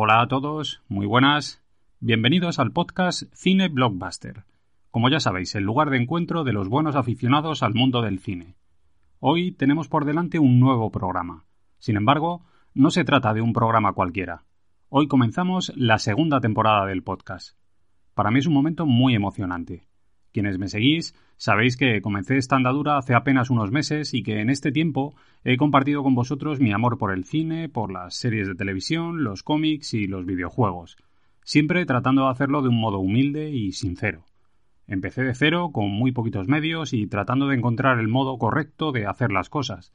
Hola a todos, muy buenas. Bienvenidos al podcast Cine Blockbuster. Como ya sabéis, el lugar de encuentro de los buenos aficionados al mundo del cine. Hoy tenemos por delante un nuevo programa. Sin embargo, no se trata de un programa cualquiera. Hoy comenzamos la segunda temporada del podcast. Para mí es un momento muy emocionante. Quienes me seguís sabéis que comencé esta andadura hace apenas unos meses y que en este tiempo he compartido con vosotros mi amor por el cine, por las series de televisión, los cómics y los videojuegos, siempre tratando de hacerlo de un modo humilde y sincero. Empecé de cero, con muy poquitos medios y tratando de encontrar el modo correcto de hacer las cosas.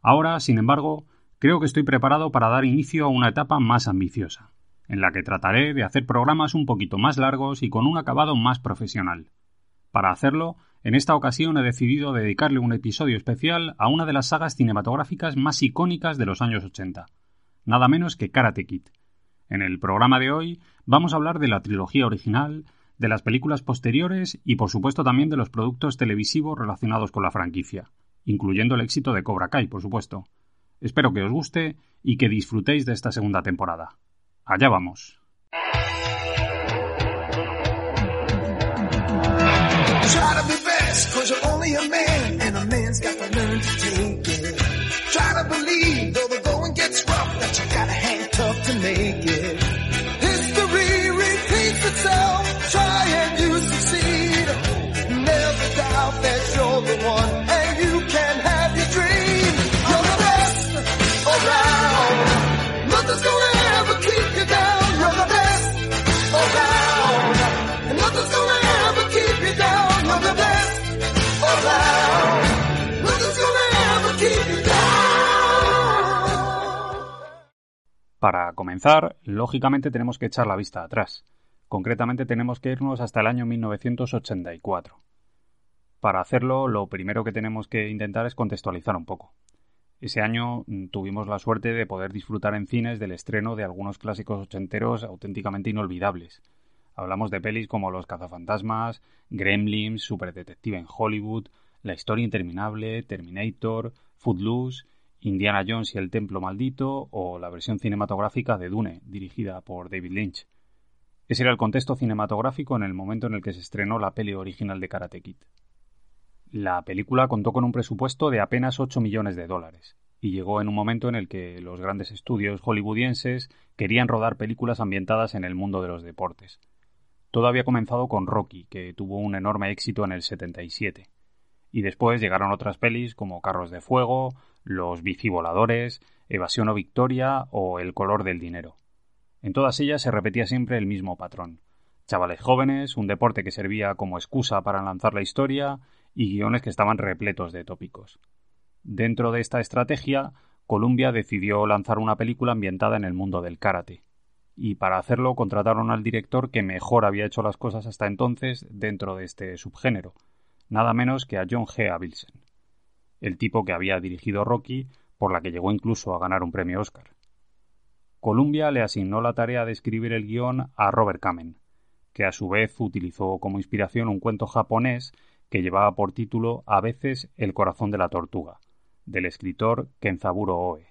Ahora, sin embargo, creo que estoy preparado para dar inicio a una etapa más ambiciosa, en la que trataré de hacer programas un poquito más largos y con un acabado más profesional. Para hacerlo, en esta ocasión he decidido dedicarle un episodio especial a una de las sagas cinematográficas más icónicas de los años 80, nada menos que Karate Kid. En el programa de hoy vamos a hablar de la trilogía original, de las películas posteriores y por supuesto también de los productos televisivos relacionados con la franquicia, incluyendo el éxito de Cobra Kai, por supuesto. Espero que os guste y que disfrutéis de esta segunda temporada. Allá vamos. Try to be best, cause you're only a man, and a man's got to learn to take Para comenzar, lógicamente tenemos que echar la vista atrás. Concretamente tenemos que irnos hasta el año 1984. Para hacerlo, lo primero que tenemos que intentar es contextualizar un poco. Ese año mm, tuvimos la suerte de poder disfrutar en cines del estreno de algunos clásicos ochenteros auténticamente inolvidables. Hablamos de pelis como Los cazafantasmas, Gremlins, Superdetective en Hollywood, La historia interminable, Terminator, Footloose, Indiana Jones y el Templo Maldito o la versión cinematográfica de Dune, dirigida por David Lynch. Ese era el contexto cinematográfico en el momento en el que se estrenó la peli original de Karate Kid. La película contó con un presupuesto de apenas 8 millones de dólares y llegó en un momento en el que los grandes estudios hollywoodienses querían rodar películas ambientadas en el mundo de los deportes. Todo había comenzado con Rocky, que tuvo un enorme éxito en el 77. Y después llegaron otras pelis como Carros de Fuego, Los Bicivoladores, Evasión o Victoria o El color del dinero. En todas ellas se repetía siempre el mismo patrón. Chavales jóvenes, un deporte que servía como excusa para lanzar la historia y guiones que estaban repletos de tópicos. Dentro de esta estrategia, Columbia decidió lanzar una película ambientada en el mundo del karate. Y para hacerlo contrataron al director que mejor había hecho las cosas hasta entonces dentro de este subgénero, nada menos que a John G. Avildsen, el tipo que había dirigido Rocky, por la que llegó incluso a ganar un premio Oscar. Columbia le asignó la tarea de escribir el guion a Robert Kamen, que a su vez utilizó como inspiración un cuento japonés que llevaba por título A veces el corazón de la tortuga, del escritor Kenzaburo Oe.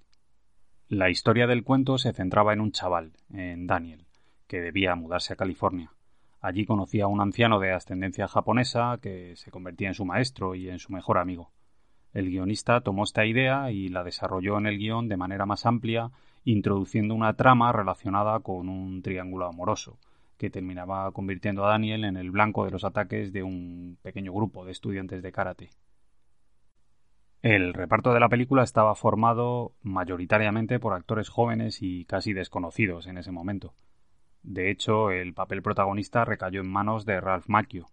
La historia del cuento se centraba en un chaval, en Daniel, que debía mudarse a California. Allí conocía a un anciano de ascendencia japonesa que se convertía en su maestro y en su mejor amigo. El guionista tomó esta idea y la desarrolló en el guion de manera más amplia, introduciendo una trama relacionada con un triángulo amoroso, que terminaba convirtiendo a Daniel en el blanco de los ataques de un pequeño grupo de estudiantes de karate. El reparto de la película estaba formado mayoritariamente por actores jóvenes y casi desconocidos en ese momento. De hecho, el papel protagonista recayó en manos de Ralph Macchio,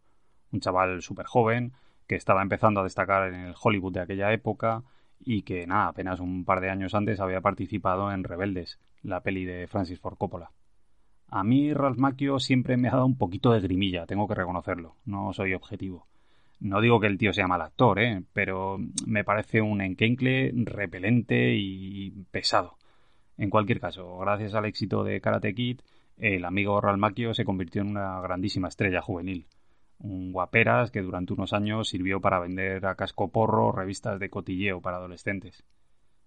un chaval súper joven que estaba empezando a destacar en el Hollywood de aquella época y que, nada, apenas un par de años antes había participado en Rebeldes, la peli de Francis Ford Coppola. A mí Ralph Macchio siempre me ha dado un poquito de grimilla, tengo que reconocerlo, no soy objetivo. No digo que el tío sea mal actor, ¿eh? pero me parece un enquencle repelente y pesado. En cualquier caso, gracias al éxito de Karate Kid, el amigo Ralph Macchio se convirtió en una grandísima estrella juvenil. Un guaperas que durante unos años sirvió para vender a casco porro revistas de cotilleo para adolescentes.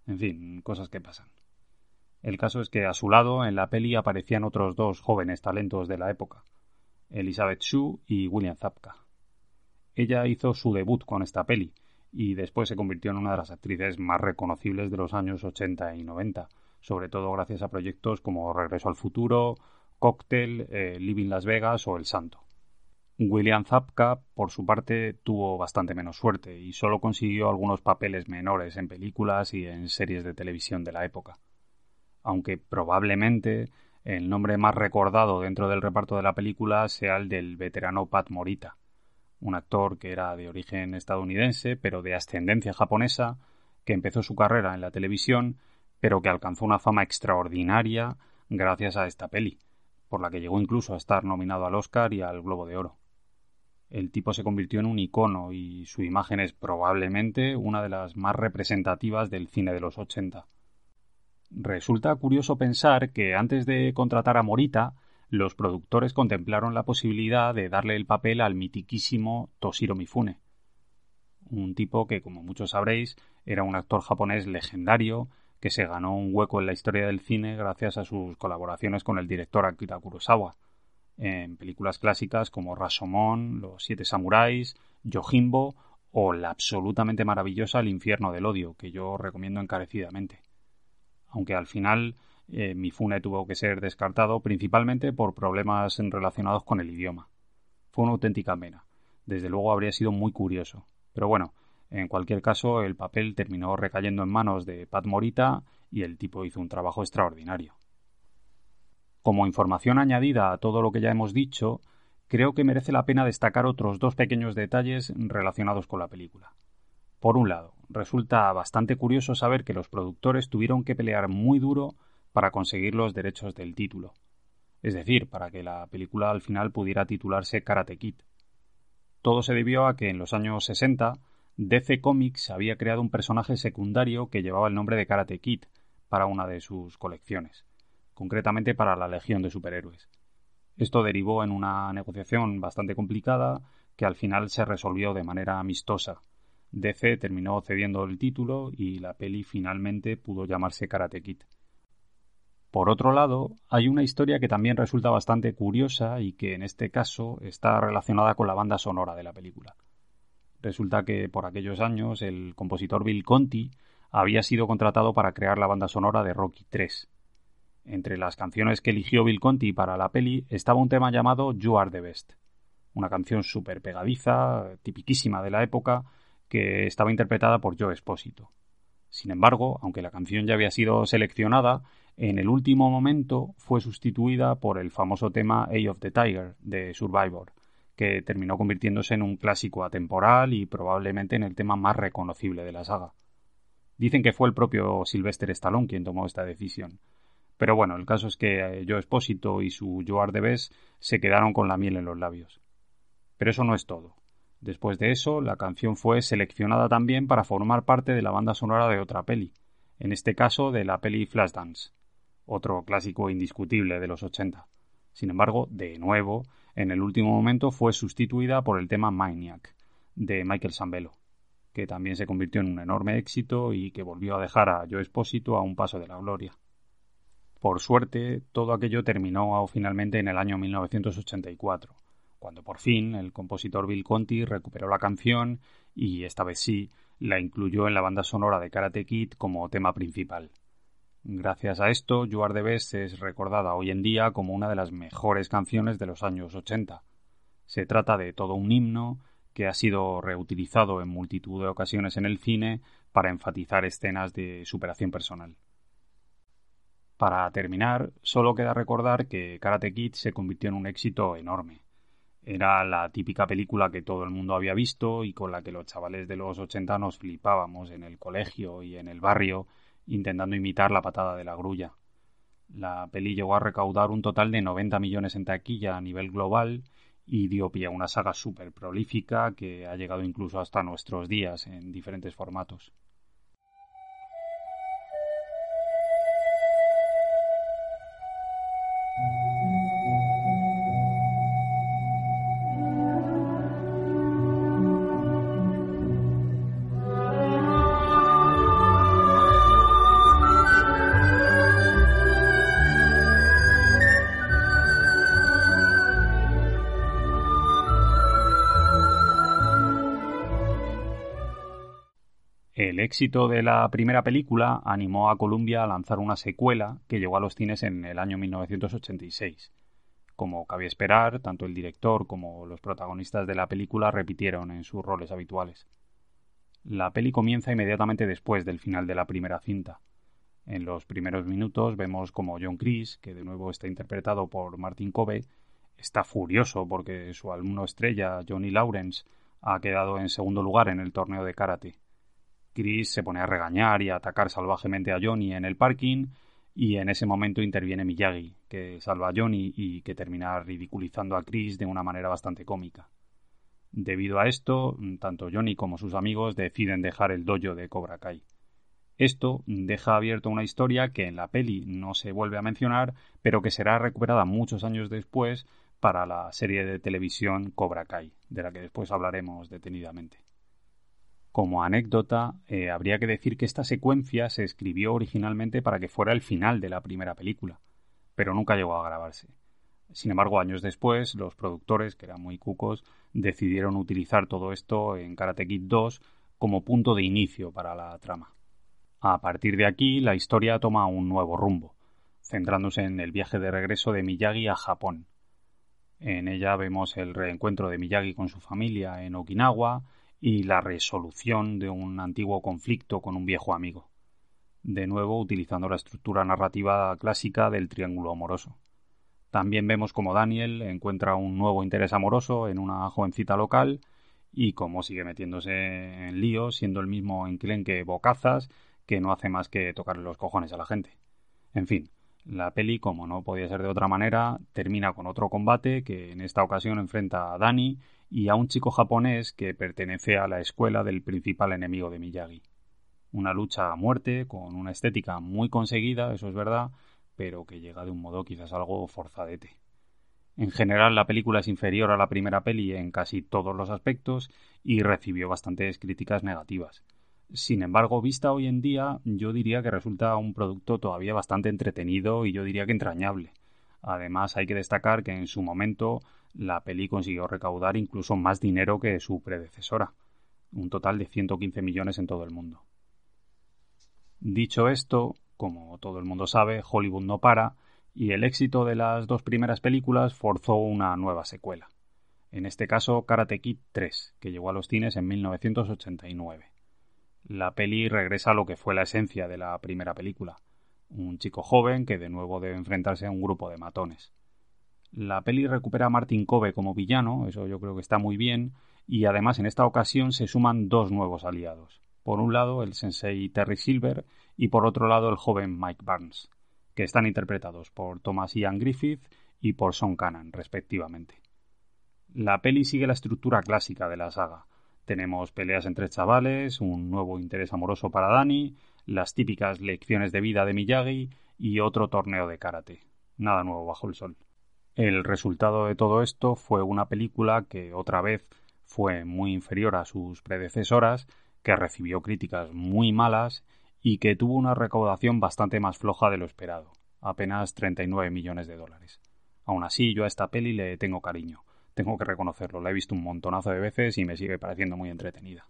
En fin, cosas que pasan. El caso es que a su lado en la peli aparecían otros dos jóvenes talentos de la época, Elizabeth Shue y William Zapka. Ella hizo su debut con esta peli y después se convirtió en una de las actrices más reconocibles de los años 80 y 90, sobre todo gracias a proyectos como Regreso al futuro, Cocktail, eh, Living Las Vegas o El Santo. William Zapka, por su parte, tuvo bastante menos suerte y solo consiguió algunos papeles menores en películas y en series de televisión de la época. Aunque probablemente el nombre más recordado dentro del reparto de la película sea el del veterano Pat Morita, un actor que era de origen estadounidense pero de ascendencia japonesa, que empezó su carrera en la televisión pero que alcanzó una fama extraordinaria gracias a esta peli, por la que llegó incluso a estar nominado al Oscar y al Globo de Oro. El tipo se convirtió en un icono y su imagen es probablemente una de las más representativas del cine de los 80. Resulta curioso pensar que antes de contratar a Morita, los productores contemplaron la posibilidad de darle el papel al mitiquísimo Toshiro Mifune, un tipo que, como muchos sabréis, era un actor japonés legendario que se ganó un hueco en la historia del cine gracias a sus colaboraciones con el director Akira Kurosawa, en películas clásicas como Rashomon, Los Siete Samuráis, Yojimbo o la absolutamente maravillosa El Infierno del Odio, que yo recomiendo encarecidamente. Aunque al final eh, Mifune tuvo que ser descartado principalmente por problemas relacionados con el idioma. Fue una auténtica pena. Desde luego habría sido muy curioso. Pero bueno, en cualquier caso, el papel terminó recayendo en manos de Pat Morita y el tipo hizo un trabajo extraordinario. Como información añadida a todo lo que ya hemos dicho, creo que merece la pena destacar otros dos pequeños detalles relacionados con la película. Por un lado, resulta bastante curioso saber que los productores tuvieron que pelear muy duro para conseguir los derechos del título, es decir, para que la película al final pudiera titularse Karate Kid. Todo se debió a que en los años 60 DC Comics había creado un personaje secundario que llevaba el nombre de Karate Kid para una de sus colecciones, concretamente para la Legión de Superhéroes. Esto derivó en una negociación bastante complicada que al final se resolvió de manera amistosa. DC terminó cediendo el título y la peli finalmente pudo llamarse Karate Kid. Por otro lado, hay una historia que también resulta bastante curiosa y que en este caso está relacionada con la banda sonora de la película. Resulta que por aquellos años el compositor Bill Conti había sido contratado para crear la banda sonora de Rocky 3. Entre las canciones que eligió Bill Conti para la peli estaba un tema llamado You Are the Best, una canción súper pegadiza, tipiquísima de la época, que estaba interpretada por Joe Espósito. Sin embargo, aunque la canción ya había sido seleccionada, en el último momento fue sustituida por el famoso tema Eye of the Tiger de Survivor, que terminó convirtiéndose en un clásico atemporal y probablemente en el tema más reconocible de la saga. Dicen que fue el propio Sylvester Stallone quien tomó esta decisión. Pero bueno, el caso es que eh, Joe Espósito y su Joe de se quedaron con la miel en los labios. Pero eso no es todo. Después de eso, la canción fue seleccionada también para formar parte de la banda sonora de otra peli, en este caso de la peli Flashdance, otro clásico indiscutible de los 80. Sin embargo, de nuevo, en el último momento fue sustituida por el tema Maniac de Michael Sambello, que también se convirtió en un enorme éxito y que volvió a dejar a Joe Espósito a un paso de la gloria. Por suerte, todo aquello terminó finalmente en el año 1984, cuando por fin el compositor Bill Conti recuperó la canción y esta vez sí la incluyó en la banda sonora de Karate Kid como tema principal. Gracias a esto, You Are the es recordada hoy en día como una de las mejores canciones de los años 80. Se trata de todo un himno que ha sido reutilizado en multitud de ocasiones en el cine para enfatizar escenas de superación personal. Para terminar, solo queda recordar que Karate Kid se convirtió en un éxito enorme. Era la típica película que todo el mundo había visto y con la que los chavales de los 80 nos flipábamos en el colegio y en el barrio intentando imitar la patada de la grulla. La peli llegó a recaudar un total de 90 millones en taquilla a nivel global y dio pie a una saga súper prolífica que ha llegado incluso hasta nuestros días en diferentes formatos. Éxito de la primera película animó a Columbia a lanzar una secuela que llegó a los cines en el año 1986. Como cabía esperar, tanto el director como los protagonistas de la película repitieron en sus roles habituales. La peli comienza inmediatamente después del final de la primera cinta. En los primeros minutos vemos como John Chris, que de nuevo está interpretado por Martin Cove, está furioso porque su alumno estrella, Johnny Lawrence, ha quedado en segundo lugar en el torneo de karate. Chris se pone a regañar y a atacar salvajemente a Johnny en el parking y en ese momento interviene Miyagi, que salva a Johnny y que termina ridiculizando a Chris de una manera bastante cómica. Debido a esto, tanto Johnny como sus amigos deciden dejar el dojo de Cobra Kai. Esto deja abierto una historia que en la peli no se vuelve a mencionar, pero que será recuperada muchos años después para la serie de televisión Cobra Kai, de la que después hablaremos detenidamente. Como anécdota, eh, habría que decir que esta secuencia se escribió originalmente para que fuera el final de la primera película, pero nunca llegó a grabarse. Sin embargo, años después, los productores, que eran muy cucos, decidieron utilizar todo esto en Karate Kid 2 como punto de inicio para la trama. A partir de aquí, la historia toma un nuevo rumbo, centrándose en el viaje de regreso de Miyagi a Japón. En ella vemos el reencuentro de Miyagi con su familia en Okinawa, y la resolución de un antiguo conflicto con un viejo amigo, de nuevo utilizando la estructura narrativa clásica del triángulo amoroso. También vemos como Daniel encuentra un nuevo interés amoroso en una jovencita local y cómo sigue metiéndose en líos, siendo el mismo enclenque bocazas que no hace más que tocarle los cojones a la gente. En fin, la peli, como no podía ser de otra manera, termina con otro combate que en esta ocasión enfrenta a Dani y a un chico japonés que pertenece a la escuela del principal enemigo de Miyagi. Una lucha a muerte, con una estética muy conseguida, eso es verdad, pero que llega de un modo quizás algo forzadete. En general la película es inferior a la primera peli en casi todos los aspectos y recibió bastantes críticas negativas. Sin embargo, vista hoy en día, yo diría que resulta un producto todavía bastante entretenido y yo diría que entrañable. Además, hay que destacar que en su momento la peli consiguió recaudar incluso más dinero que su predecesora, un total de 115 millones en todo el mundo. Dicho esto, como todo el mundo sabe, Hollywood no para y el éxito de las dos primeras películas forzó una nueva secuela. En este caso, Karate Kid 3, que llegó a los cines en 1989. La peli regresa a lo que fue la esencia de la primera película, un chico joven que de nuevo debe enfrentarse a un grupo de matones. La peli recupera a Martin Cove como villano, eso yo creo que está muy bien, y además en esta ocasión se suman dos nuevos aliados. Por un lado el sensei Terry Silver y por otro lado el joven Mike Barnes, que están interpretados por Thomas Ian Griffith y por Sean Cannon, respectivamente. La peli sigue la estructura clásica de la saga. Tenemos peleas entre chavales, un nuevo interés amoroso para Danny, las típicas lecciones de vida de Miyagi y otro torneo de karate. Nada nuevo bajo el sol. El resultado de todo esto fue una película que otra vez fue muy inferior a sus predecesoras, que recibió críticas muy malas y que tuvo una recaudación bastante más floja de lo esperado, apenas 39 millones de dólares. Aún así, yo a esta peli le tengo cariño, tengo que reconocerlo, la he visto un montonazo de veces y me sigue pareciendo muy entretenida.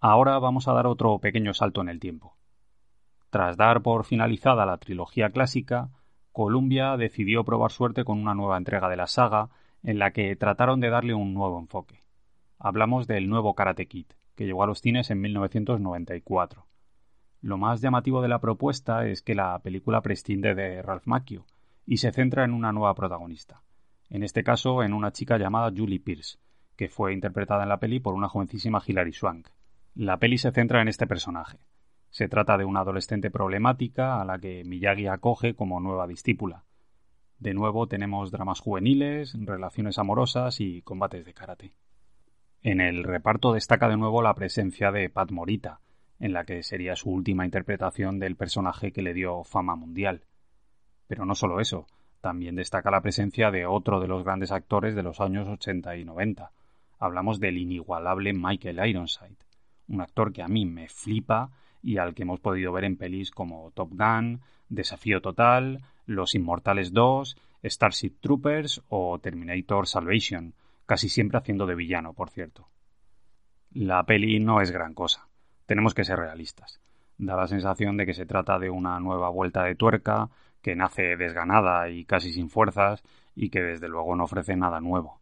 Ahora vamos a dar otro pequeño salto en el tiempo. Tras dar por finalizada la trilogía clásica, Columbia decidió probar suerte con una nueva entrega de la saga en la que trataron de darle un nuevo enfoque. Hablamos del nuevo Karate Kid, que llegó a los cines en 1994. Lo más llamativo de la propuesta es que la película prescinde de Ralph Macchio y se centra en una nueva protagonista, en este caso en una chica llamada Julie Pierce, que fue interpretada en la peli por una jovencísima Hilary Swank. La peli se centra en este personaje. Se trata de una adolescente problemática a la que Miyagi acoge como nueva discípula. De nuevo tenemos dramas juveniles, relaciones amorosas y combates de karate. En el reparto destaca de nuevo la presencia de Pat Morita, en la que sería su última interpretación del personaje que le dio fama mundial. Pero no solo eso, también destaca la presencia de otro de los grandes actores de los años 80 y 90. Hablamos del inigualable Michael Ironside, un actor que a mí me flipa y al que hemos podido ver en pelis como Top Gun, Desafío Total, Los Inmortales 2, Starship Troopers o Terminator Salvation, casi siempre haciendo de villano, por cierto. La peli no es gran cosa, tenemos que ser realistas. Da la sensación de que se trata de una nueva vuelta de tuerca, que nace desganada y casi sin fuerzas, y que desde luego no ofrece nada nuevo.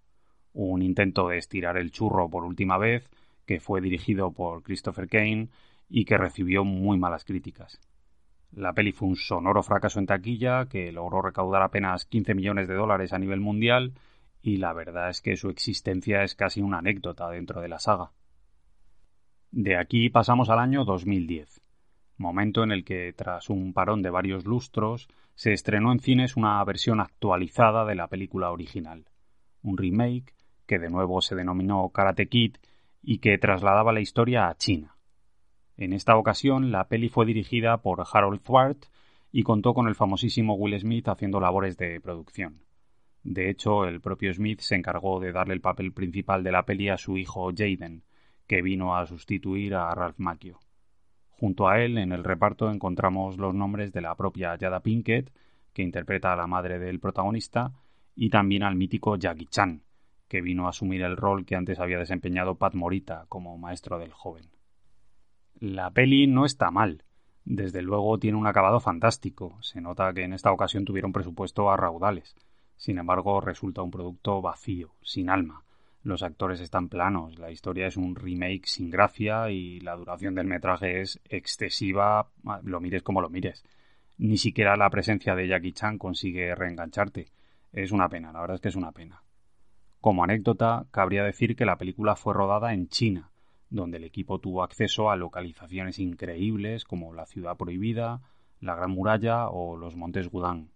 Un intento de estirar el churro por última vez, que fue dirigido por Christopher Kane y que recibió muy malas críticas. La peli fue un sonoro fracaso en taquilla que logró recaudar apenas 15 millones de dólares a nivel mundial y la verdad es que su existencia es casi una anécdota dentro de la saga. De aquí pasamos al año 2010, momento en el que, tras un parón de varios lustros, se estrenó en cines una versión actualizada de la película original, un remake que de nuevo se denominó Karate Kid y que trasladaba la historia a China. En esta ocasión, la peli fue dirigida por Harold Thwart y contó con el famosísimo Will Smith haciendo labores de producción. De hecho, el propio Smith se encargó de darle el papel principal de la peli a su hijo Jaden, que vino a sustituir a Ralph Macchio. Junto a él, en el reparto, encontramos los nombres de la propia Yada Pinkett, que interpreta a la madre del protagonista, y también al mítico Jackie Chan, que vino a asumir el rol que antes había desempeñado Pat Morita como maestro del joven. La peli no está mal. Desde luego tiene un acabado fantástico. Se nota que en esta ocasión tuvieron presupuesto a raudales. Sin embargo, resulta un producto vacío, sin alma. Los actores están planos, la historia es un remake sin gracia y la duración del metraje es excesiva, lo mires como lo mires. Ni siquiera la presencia de Jackie Chan consigue reengancharte. Es una pena, la verdad es que es una pena. Como anécdota, cabría decir que la película fue rodada en China, donde el equipo tuvo acceso a localizaciones increíbles como la Ciudad Prohibida, la Gran Muralla o los Montes Gudán.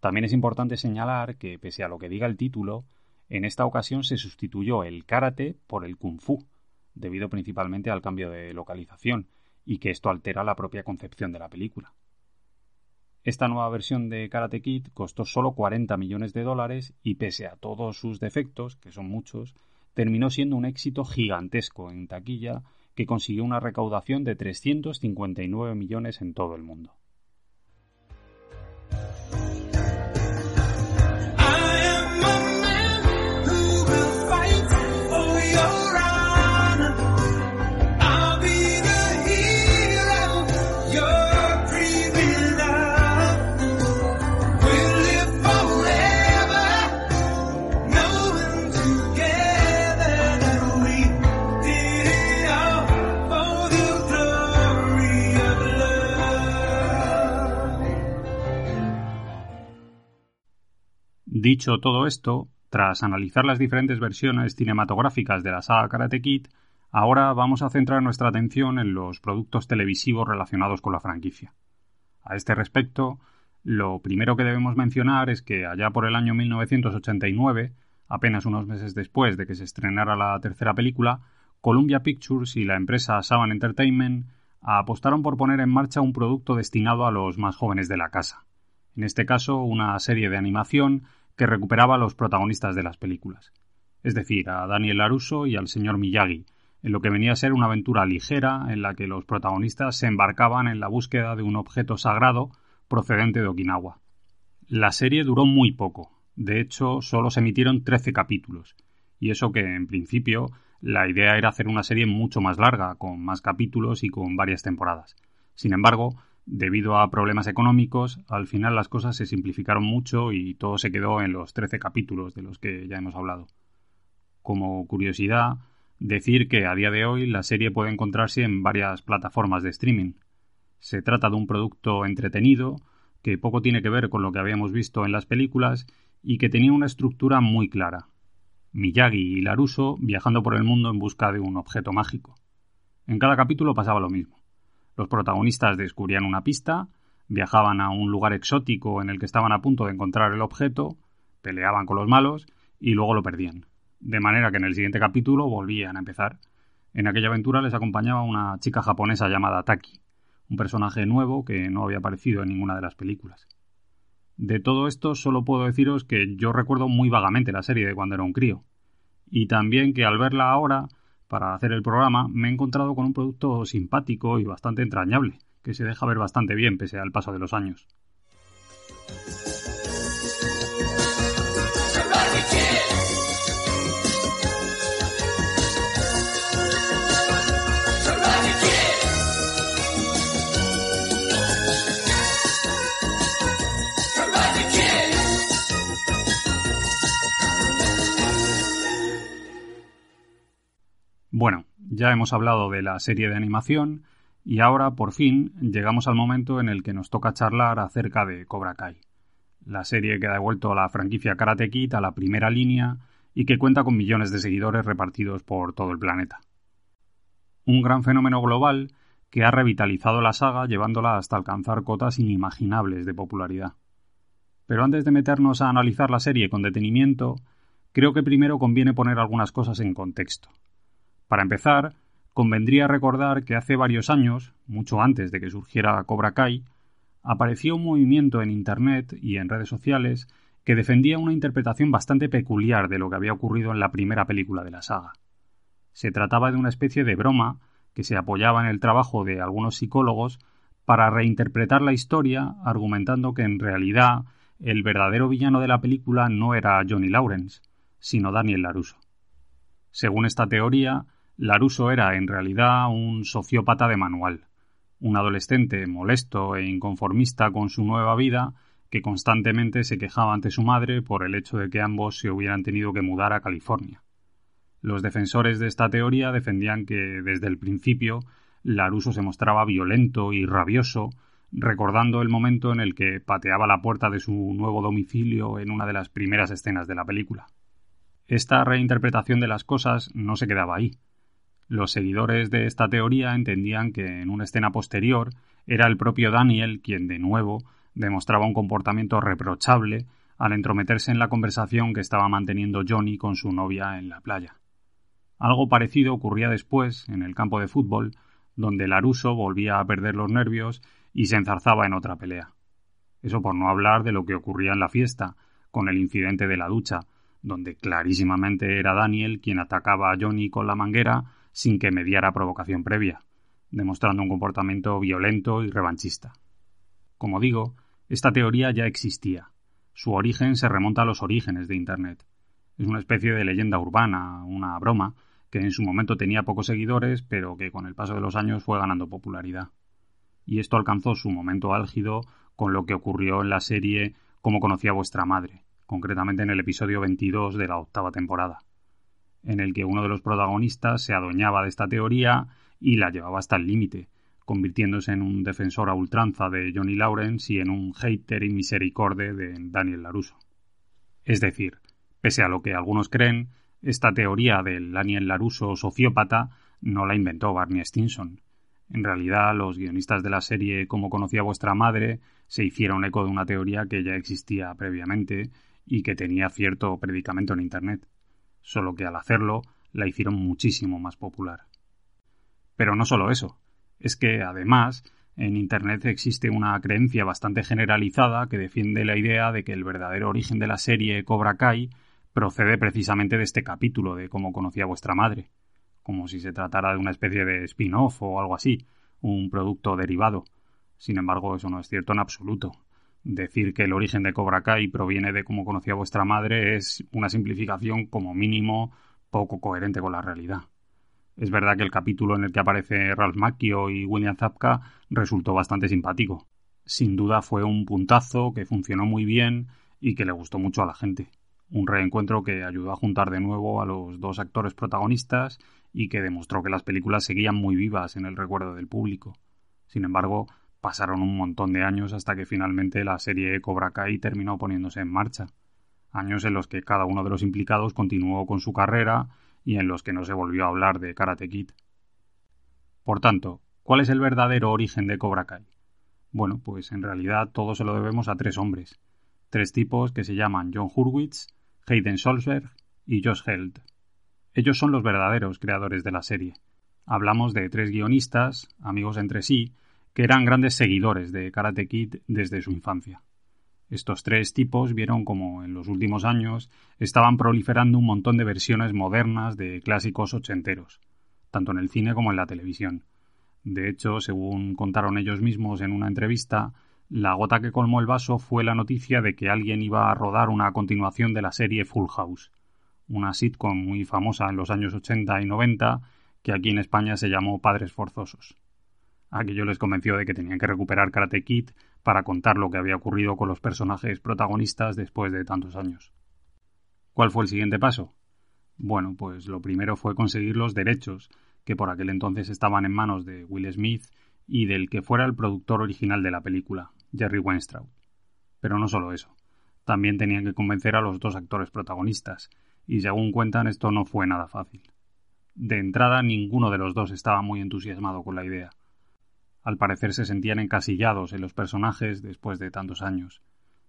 También es importante señalar que, pese a lo que diga el título, en esta ocasión se sustituyó el karate por el kung fu, debido principalmente al cambio de localización, y que esto altera la propia concepción de la película. Esta nueva versión de Karate Kid costó solo 40 millones de dólares y pese a todos sus defectos, que son muchos, terminó siendo un éxito gigantesco en taquilla que consiguió una recaudación de 359 millones en todo el mundo. Dicho todo esto, tras analizar las diferentes versiones cinematográficas de la saga Karate Kid, ahora vamos a centrar nuestra atención en los productos televisivos relacionados con la franquicia. A este respecto, lo primero que debemos mencionar es que allá por el año 1989, apenas unos meses después de que se estrenara la tercera película, Columbia Pictures y la empresa Saban Entertainment apostaron por poner en marcha un producto destinado a los más jóvenes de la casa. En este caso, una serie de animación que recuperaba a los protagonistas de las películas, es decir, a Daniel Laruso y al señor Miyagi, en lo que venía a ser una aventura ligera en la que los protagonistas se embarcaban en la búsqueda de un objeto sagrado procedente de Okinawa. La serie duró muy poco, de hecho solo se emitieron 13 capítulos, y eso que en principio la idea era hacer una serie mucho más larga, con más capítulos y con varias temporadas. Sin embargo, debido a problemas económicos, al final las cosas se simplificaron mucho y todo se quedó en los 13 capítulos de los que ya hemos hablado. Como curiosidad, decir que a día de hoy la serie puede encontrarse en varias plataformas de streaming. Se trata de un producto entretenido, que poco tiene que ver con lo que habíamos visto en las películas y que tenía una estructura muy clara. Miyagi y Laruso viajando por el mundo en busca de un objeto mágico. En cada capítulo pasaba lo mismo. Los protagonistas descubrían una pista, viajaban a un lugar exótico en el que estaban a punto de encontrar el objeto, peleaban con los malos y luego lo perdían. De manera que en el siguiente capítulo volvían a empezar. En aquella aventura les acompañaba una chica japonesa llamada Taki, un personaje nuevo que no había aparecido en ninguna de las películas. De todo esto solo puedo deciros que yo recuerdo muy vagamente la serie de cuando era un crío. Y también que al verla ahora, para hacer el programa, me he encontrado con un producto simpático y bastante entrañable, que se deja ver bastante bien pese al paso de los años. Bueno, ya hemos hablado de la serie de animación y ahora, por fin, llegamos al momento en el que nos toca charlar acerca de Cobra Kai, la serie que ha devuelto a la franquicia Karate Kid a la primera línea y que cuenta con millones de seguidores repartidos por todo el planeta. Un gran fenómeno global que ha revitalizado la saga llevándola hasta alcanzar cotas inimaginables de popularidad. Pero antes de meternos a analizar la serie con detenimiento, creo que primero conviene poner algunas cosas en contexto. Para empezar, convendría recordar que hace varios años, mucho antes de que surgiera Cobra Kai, apareció un movimiento en Internet y en redes sociales que defendía una interpretación bastante peculiar de lo que había ocurrido en la primera película de la saga. Se trataba de una especie de broma que se apoyaba en el trabajo de algunos psicólogos para reinterpretar la historia argumentando que en realidad el verdadero villano de la película no era Johnny Lawrence, sino Daniel LaRusso. Según esta teoría, Laruso era en realidad un sociópata de manual, un adolescente molesto e inconformista con su nueva vida que constantemente se quejaba ante su madre por el hecho de que ambos se hubieran tenido que mudar a California. Los defensores de esta teoría defendían que desde el principio Laruso se mostraba violento y rabioso, recordando el momento en el que pateaba la puerta de su nuevo domicilio en una de las primeras escenas de la película. Esta reinterpretación de las cosas no se quedaba ahí. Los seguidores de esta teoría entendían que en una escena posterior era el propio Daniel quien de nuevo demostraba un comportamiento reprochable al entrometerse en la conversación que estaba manteniendo Johnny con su novia en la playa. Algo parecido ocurría después en el campo de fútbol, donde Laruso volvía a perder los nervios y se enzarzaba en otra pelea. Eso por no hablar de lo que ocurría en la fiesta, con el incidente de la ducha, donde clarísimamente era Daniel quien atacaba a Johnny con la manguera sin que mediara provocación previa, demostrando un comportamiento violento y revanchista. Como digo, esta teoría ya existía. Su origen se remonta a los orígenes de Internet. Es una especie de leyenda urbana, una broma, que en su momento tenía pocos seguidores, pero que con el paso de los años fue ganando popularidad. Y esto alcanzó su momento álgido con lo que ocurrió en la serie Cómo conocía vuestra madre, concretamente en el episodio 22 de la octava temporada en el que uno de los protagonistas se adueñaba de esta teoría y la llevaba hasta el límite, convirtiéndose en un defensor a ultranza de Johnny Lawrence y en un hater y misericorde de Daniel LaRusso. Es decir, pese a lo que algunos creen, esta teoría del Daniel LaRusso sociópata no la inventó Barney Stinson. En realidad, los guionistas de la serie Como conocía vuestra madre se hicieron eco de una teoría que ya existía previamente y que tenía cierto predicamento en Internet solo que al hacerlo la hicieron muchísimo más popular. Pero no solo eso, es que además en Internet existe una creencia bastante generalizada que defiende la idea de que el verdadero origen de la serie Cobra Kai procede precisamente de este capítulo de cómo conocía vuestra madre, como si se tratara de una especie de spin-off o algo así, un producto derivado. Sin embargo, eso no es cierto en absoluto. Decir que el origen de Cobra Kai proviene de cómo conocía vuestra madre es una simplificación como mínimo poco coherente con la realidad. Es verdad que el capítulo en el que aparece Ralph Macchio y William Zapka resultó bastante simpático. Sin duda fue un puntazo que funcionó muy bien y que le gustó mucho a la gente. Un reencuentro que ayudó a juntar de nuevo a los dos actores protagonistas y que demostró que las películas seguían muy vivas en el recuerdo del público. Sin embargo, pasaron un montón de años hasta que finalmente la serie Cobra Kai terminó poniéndose en marcha. Años en los que cada uno de los implicados continuó con su carrera y en los que no se volvió a hablar de Karate Kid. Por tanto, ¿cuál es el verdadero origen de Cobra Kai? Bueno, pues en realidad todo se lo debemos a tres hombres, tres tipos que se llaman John Hurwitz, Hayden Solberg y Josh Held. Ellos son los verdaderos creadores de la serie. Hablamos de tres guionistas, amigos entre sí, que eran grandes seguidores de Karate Kid desde su infancia. Estos tres tipos vieron como en los últimos años estaban proliferando un montón de versiones modernas de clásicos ochenteros, tanto en el cine como en la televisión. De hecho, según contaron ellos mismos en una entrevista, la gota que colmó el vaso fue la noticia de que alguien iba a rodar una continuación de la serie Full House, una sitcom muy famosa en los años 80 y 90 que aquí en España se llamó Padres Forzosos. Aquello les convenció de que tenían que recuperar Karate Kid para contar lo que había ocurrido con los personajes protagonistas después de tantos años. ¿Cuál fue el siguiente paso? Bueno, pues lo primero fue conseguir los derechos, que por aquel entonces estaban en manos de Will Smith y del que fuera el productor original de la película, Jerry Weinstraub. Pero no solo eso, también tenían que convencer a los dos actores protagonistas, y según cuentan esto no fue nada fácil. De entrada ninguno de los dos estaba muy entusiasmado con la idea. Al parecer se sentían encasillados en los personajes después de tantos años.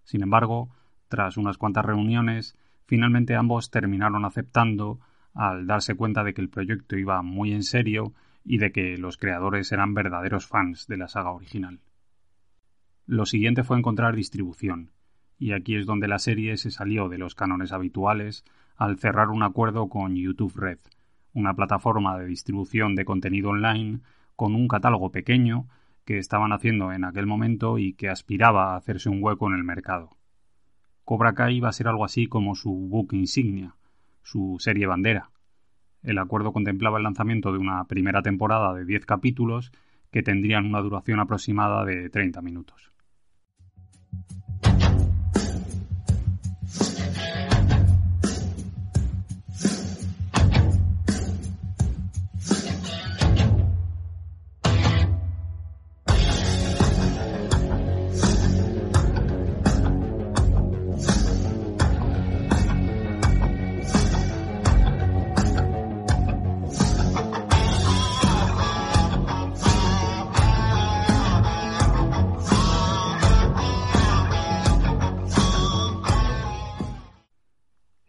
Sin embargo, tras unas cuantas reuniones, finalmente ambos terminaron aceptando al darse cuenta de que el proyecto iba muy en serio y de que los creadores eran verdaderos fans de la saga original. Lo siguiente fue encontrar distribución, y aquí es donde la serie se salió de los cánones habituales al cerrar un acuerdo con YouTube Red, una plataforma de distribución de contenido online con un catálogo pequeño que estaban haciendo en aquel momento y que aspiraba a hacerse un hueco en el mercado. Cobra Kai iba a ser algo así como su book insignia, su serie bandera. El acuerdo contemplaba el lanzamiento de una primera temporada de 10 capítulos que tendrían una duración aproximada de 30 minutos.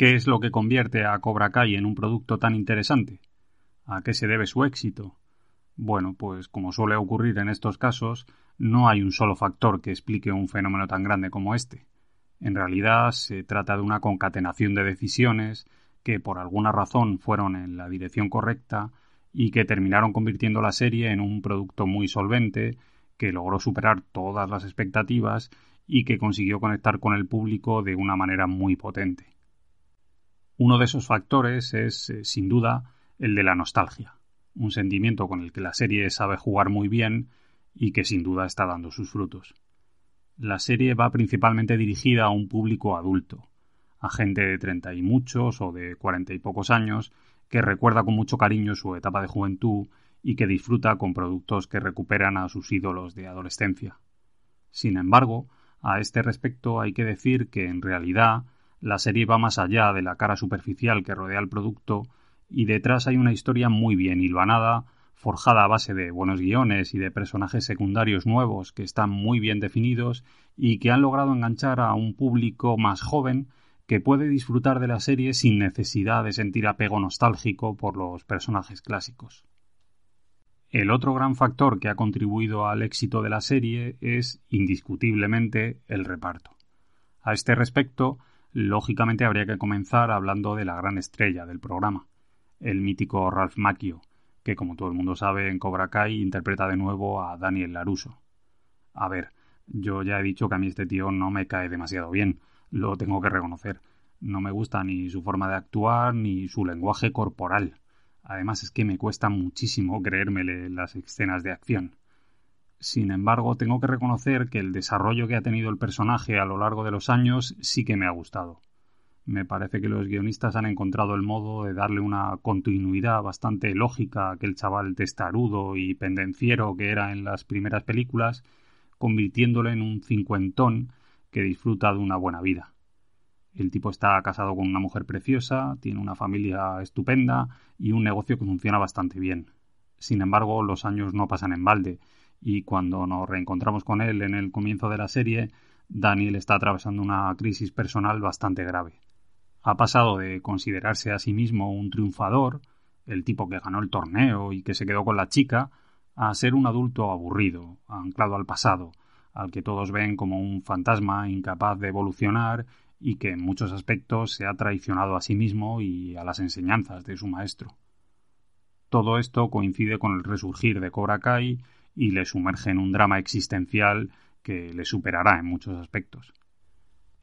¿Qué es lo que convierte a Cobra Kai en un producto tan interesante? ¿A qué se debe su éxito? Bueno, pues como suele ocurrir en estos casos, no hay un solo factor que explique un fenómeno tan grande como este. En realidad se trata de una concatenación de decisiones que por alguna razón fueron en la dirección correcta y que terminaron convirtiendo la serie en un producto muy solvente, que logró superar todas las expectativas y que consiguió conectar con el público de una manera muy potente. Uno de esos factores es, eh, sin duda, el de la nostalgia, un sentimiento con el que la serie sabe jugar muy bien y que sin duda está dando sus frutos. La serie va principalmente dirigida a un público adulto, a gente de treinta y muchos o de cuarenta y pocos años que recuerda con mucho cariño su etapa de juventud y que disfruta con productos que recuperan a sus ídolos de adolescencia. Sin embargo, a este respecto hay que decir que en realidad la serie va más allá de la cara superficial que rodea el producto y detrás hay una historia muy bien hilvanada, forjada a base de buenos guiones y de personajes secundarios nuevos que están muy bien definidos y que han logrado enganchar a un público más joven que puede disfrutar de la serie sin necesidad de sentir apego nostálgico por los personajes clásicos. El otro gran factor que ha contribuido al éxito de la serie es, indiscutiblemente, el reparto. A este respecto, Lógicamente habría que comenzar hablando de la gran estrella del programa, el mítico Ralph Macchio, que como todo el mundo sabe en Cobra Kai interpreta de nuevo a Daniel Laruso. A ver, yo ya he dicho que a mí este tío no me cae demasiado bien, lo tengo que reconocer. No me gusta ni su forma de actuar ni su lenguaje corporal. Además es que me cuesta muchísimo creérmele las escenas de acción. Sin embargo, tengo que reconocer que el desarrollo que ha tenido el personaje a lo largo de los años sí que me ha gustado. Me parece que los guionistas han encontrado el modo de darle una continuidad bastante lógica a aquel chaval testarudo y pendenciero que era en las primeras películas, convirtiéndolo en un cincuentón que disfruta de una buena vida. El tipo está casado con una mujer preciosa, tiene una familia estupenda y un negocio que funciona bastante bien. Sin embargo, los años no pasan en balde, y cuando nos reencontramos con él en el comienzo de la serie, Daniel está atravesando una crisis personal bastante grave. Ha pasado de considerarse a sí mismo un triunfador, el tipo que ganó el torneo y que se quedó con la chica, a ser un adulto aburrido, anclado al pasado, al que todos ven como un fantasma incapaz de evolucionar y que en muchos aspectos se ha traicionado a sí mismo y a las enseñanzas de su maestro. Todo esto coincide con el resurgir de Cobra Kai y le sumerge en un drama existencial que le superará en muchos aspectos.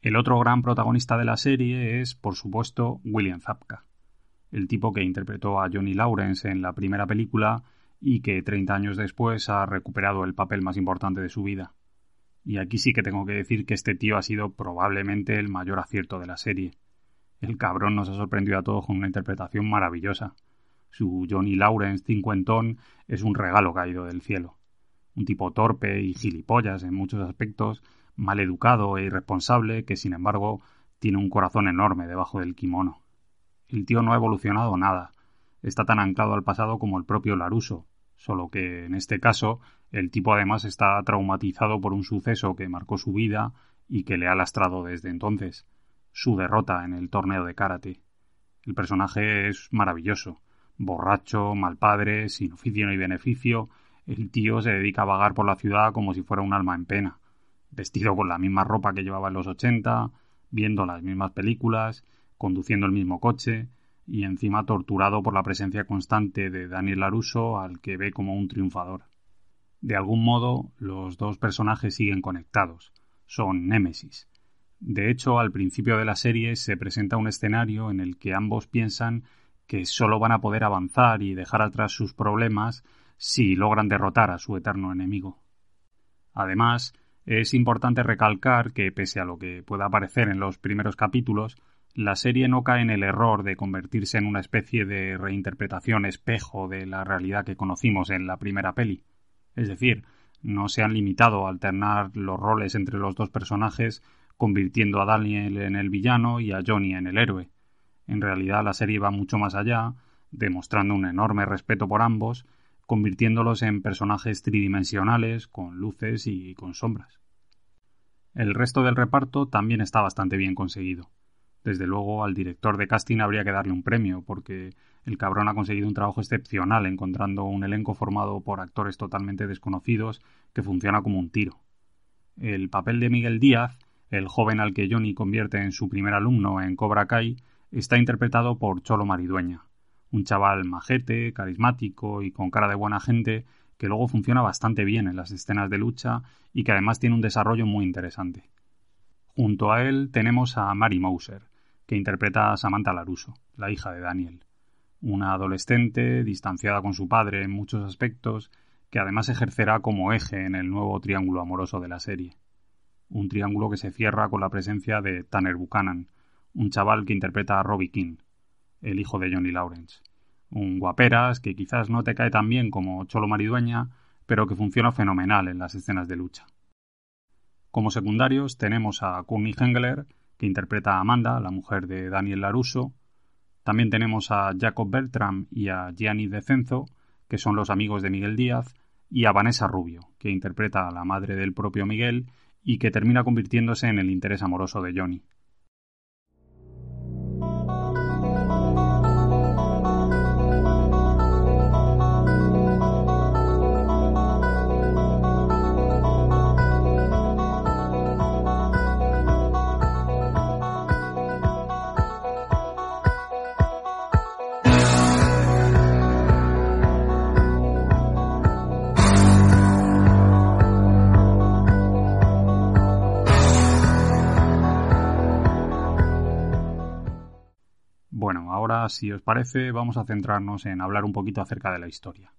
El otro gran protagonista de la serie es, por supuesto, William Zapka, el tipo que interpretó a Johnny Lawrence en la primera película y que 30 años después ha recuperado el papel más importante de su vida. Y aquí sí que tengo que decir que este tío ha sido probablemente el mayor acierto de la serie. El cabrón nos ha sorprendido a todos con una interpretación maravillosa. Su Johnny Lawrence cincuentón es un regalo caído del cielo. Un tipo torpe y gilipollas en muchos aspectos, mal educado e irresponsable, que sin embargo tiene un corazón enorme debajo del kimono. El tío no ha evolucionado nada. Está tan anclado al pasado como el propio Laruso, solo que en este caso el tipo además está traumatizado por un suceso que marcó su vida y que le ha lastrado desde entonces, su derrota en el torneo de karate. El personaje es maravilloso, borracho, mal padre, sin oficio ni beneficio, el tío se dedica a vagar por la ciudad como si fuera un alma en pena, vestido con la misma ropa que llevaba en los ochenta, viendo las mismas películas, conduciendo el mismo coche, y encima torturado por la presencia constante de Daniel Laruso, al que ve como un triunfador. De algún modo, los dos personajes siguen conectados, son némesis. De hecho, al principio de la serie se presenta un escenario en el que ambos piensan que solo van a poder avanzar y dejar atrás sus problemas si logran derrotar a su eterno enemigo. Además, es importante recalcar que, pese a lo que pueda aparecer en los primeros capítulos, la serie no cae en el error de convertirse en una especie de reinterpretación espejo de la realidad que conocimos en la primera peli. Es decir, no se han limitado a alternar los roles entre los dos personajes, convirtiendo a Daniel en el villano y a Johnny en el héroe. En realidad la serie va mucho más allá, demostrando un enorme respeto por ambos, convirtiéndolos en personajes tridimensionales, con luces y con sombras. El resto del reparto también está bastante bien conseguido. Desde luego al director de casting habría que darle un premio, porque el cabrón ha conseguido un trabajo excepcional encontrando un elenco formado por actores totalmente desconocidos que funciona como un tiro. El papel de Miguel Díaz, el joven al que Johnny convierte en su primer alumno en Cobra Kai, está interpretado por Cholo Maridueña, un chaval majete, carismático y con cara de buena gente que luego funciona bastante bien en las escenas de lucha y que además tiene un desarrollo muy interesante. Junto a él tenemos a Mary Mouser, que interpreta a Samantha Laruso, la hija de Daniel. Una adolescente, distanciada con su padre en muchos aspectos, que además ejercerá como eje en el nuevo triángulo amoroso de la serie. Un triángulo que se cierra con la presencia de Tanner Buchanan, un chaval que interpreta a Robbie King, el hijo de Johnny Lawrence. Un guaperas que quizás no te cae tan bien como Cholo Maridueña, pero que funciona fenomenal en las escenas de lucha. Como secundarios tenemos a Courtney Hengler, que interpreta a Amanda, la mujer de Daniel Laruso. También tenemos a Jacob Bertram y a Gianni Decenzo, que son los amigos de Miguel Díaz, y a Vanessa Rubio, que interpreta a la madre del propio Miguel y que termina convirtiéndose en el interés amoroso de Johnny. Si os parece, vamos a centrarnos en hablar un poquito acerca de la historia.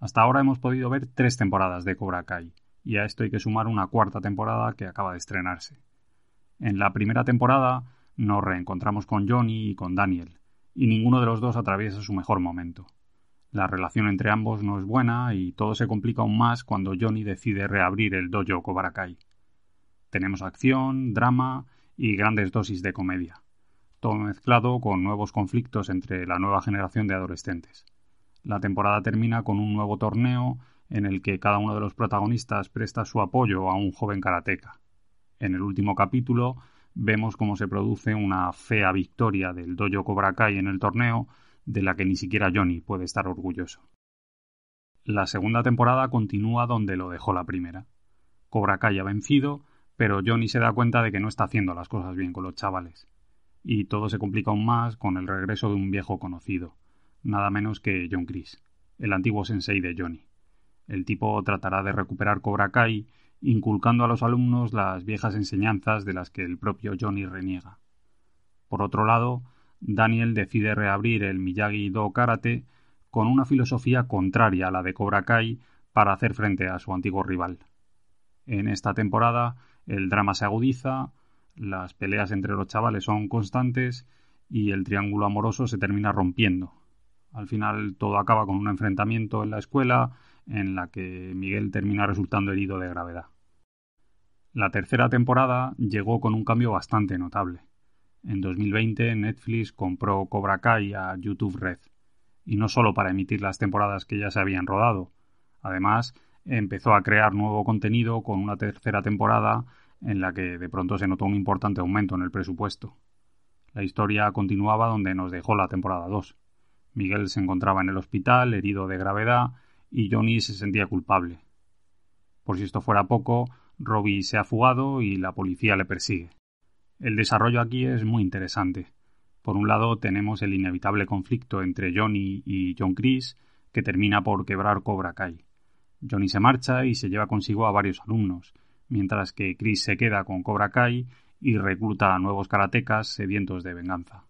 Hasta ahora hemos podido ver tres temporadas de Cobra Kai, y a esto hay que sumar una cuarta temporada que acaba de estrenarse. En la primera temporada nos reencontramos con Johnny y con Daniel, y ninguno de los dos atraviesa su mejor momento. La relación entre ambos no es buena y todo se complica aún más cuando Johnny decide reabrir el dojo Cobra Kai. Tenemos acción, drama y grandes dosis de comedia, mezclado con nuevos conflictos entre la nueva generación de adolescentes. La temporada termina con un nuevo torneo en el que cada uno de los protagonistas presta su apoyo a un joven karateca. En el último capítulo vemos cómo se produce una fea victoria del dojo Cobra Kai en el torneo de la que ni siquiera Johnny puede estar orgulloso. La segunda temporada continúa donde lo dejó la primera. Cobra Kai ha vencido, pero Johnny se da cuenta de que no está haciendo las cosas bien con los chavales. Y todo se complica aún más con el regreso de un viejo conocido, nada menos que John Chris, el antiguo sensei de Johnny. El tipo tratará de recuperar Cobra Kai, inculcando a los alumnos las viejas enseñanzas de las que el propio Johnny reniega. Por otro lado, Daniel decide reabrir el Miyagi-Do Karate con una filosofía contraria a la de Cobra Kai para hacer frente a su antiguo rival. En esta temporada el drama se agudiza, las peleas entre los chavales son constantes y el triángulo amoroso se termina rompiendo. Al final todo acaba con un enfrentamiento en la escuela en la que Miguel termina resultando herido de gravedad. La tercera temporada llegó con un cambio bastante notable. En 2020 Netflix compró Cobra Kai a YouTube Red, y no solo para emitir las temporadas que ya se habían rodado, además empezó a crear nuevo contenido con una tercera temporada en la que de pronto se notó un importante aumento en el presupuesto. La historia continuaba donde nos dejó la temporada 2. Miguel se encontraba en el hospital, herido de gravedad, y Johnny se sentía culpable. Por si esto fuera poco, Robbie se ha fugado y la policía le persigue. El desarrollo aquí es muy interesante. Por un lado tenemos el inevitable conflicto entre Johnny y John Chris, que termina por quebrar Cobra Kai. Johnny se marcha y se lleva consigo a varios alumnos, mientras que Chris se queda con Cobra Kai y recluta a nuevos karatecas sedientos de venganza.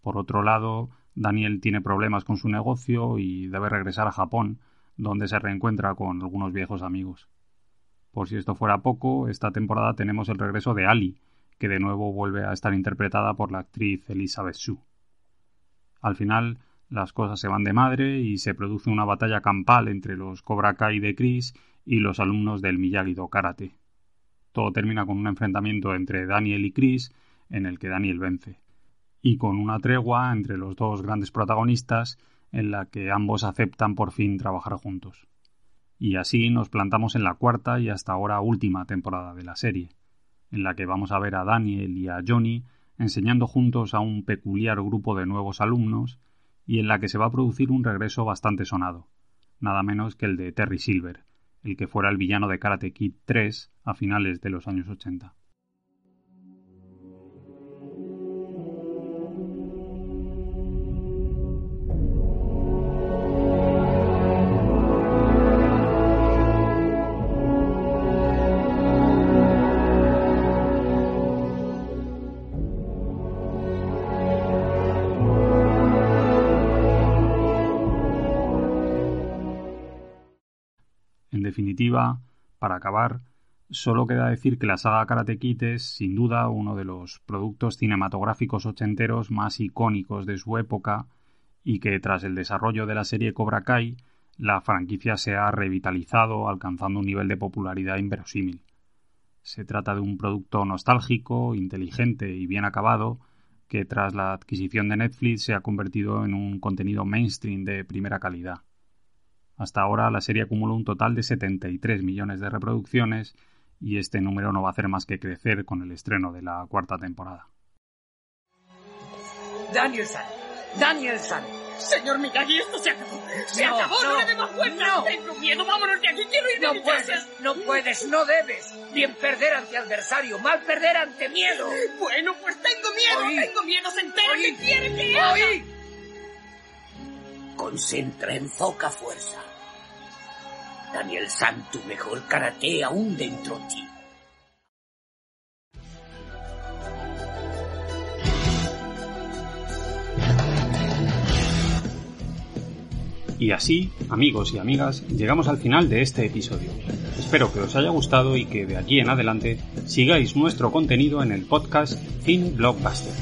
Por otro lado, Daniel tiene problemas con su negocio y debe regresar a Japón, donde se reencuentra con algunos viejos amigos. Por si esto fuera poco, esta temporada tenemos el regreso de Ali, que de nuevo vuelve a estar interpretada por la actriz Elizabeth Shue. Al final, las cosas se van de madre y se produce una batalla campal entre los Cobra Kai de Chris y los alumnos del Miyagi-Do Karate. Todo termina con un enfrentamiento entre Daniel y Chris, en el que Daniel vence, y con una tregua entre los dos grandes protagonistas en la que ambos aceptan por fin trabajar juntos. Y así nos plantamos en la cuarta y hasta ahora última temporada de la serie, en la que vamos a ver a Daniel y a Johnny enseñando juntos a un peculiar grupo de nuevos alumnos y en la que se va a producir un regreso bastante sonado, nada menos que el de Terry Silver, el que fuera el villano de Karate Kid 3 a finales de los años 80. Para acabar, solo queda decir que la saga Karate Kid es, sin duda, uno de los productos cinematográficos ochenteros más icónicos de su época y que tras el desarrollo de la serie Cobra Kai, la franquicia se ha revitalizado alcanzando un nivel de popularidad inverosímil. Se trata de un producto nostálgico, inteligente y bien acabado, que tras la adquisición de Netflix se ha convertido en un contenido mainstream de primera calidad. Hasta ahora la serie acumuló un total de 73 millones de reproducciones y este número no va a hacer más que crecer con el estreno de la cuarta temporada. Danielson, Danielson. Señor Miyagi, esto se acabó. Se acabó, no, le dé más vueltas. no. Tengo miedo, vámonos de aquí, quiero ir de No mi casa. puedes, no puedes, no debes. Bien perder ante adversario, mal perder ante miedo. Bueno, pues tengo miedo, Oí. tengo miedo, se entera Oí. que quiere que haga. Concentra, enfoca fuerza. Daniel San, tu mejor karate aún dentro de ti. Y así, amigos y amigas, llegamos al final de este episodio. Espero que os haya gustado y que de aquí en adelante sigáis nuestro contenido en el podcast Cine Blockbuster.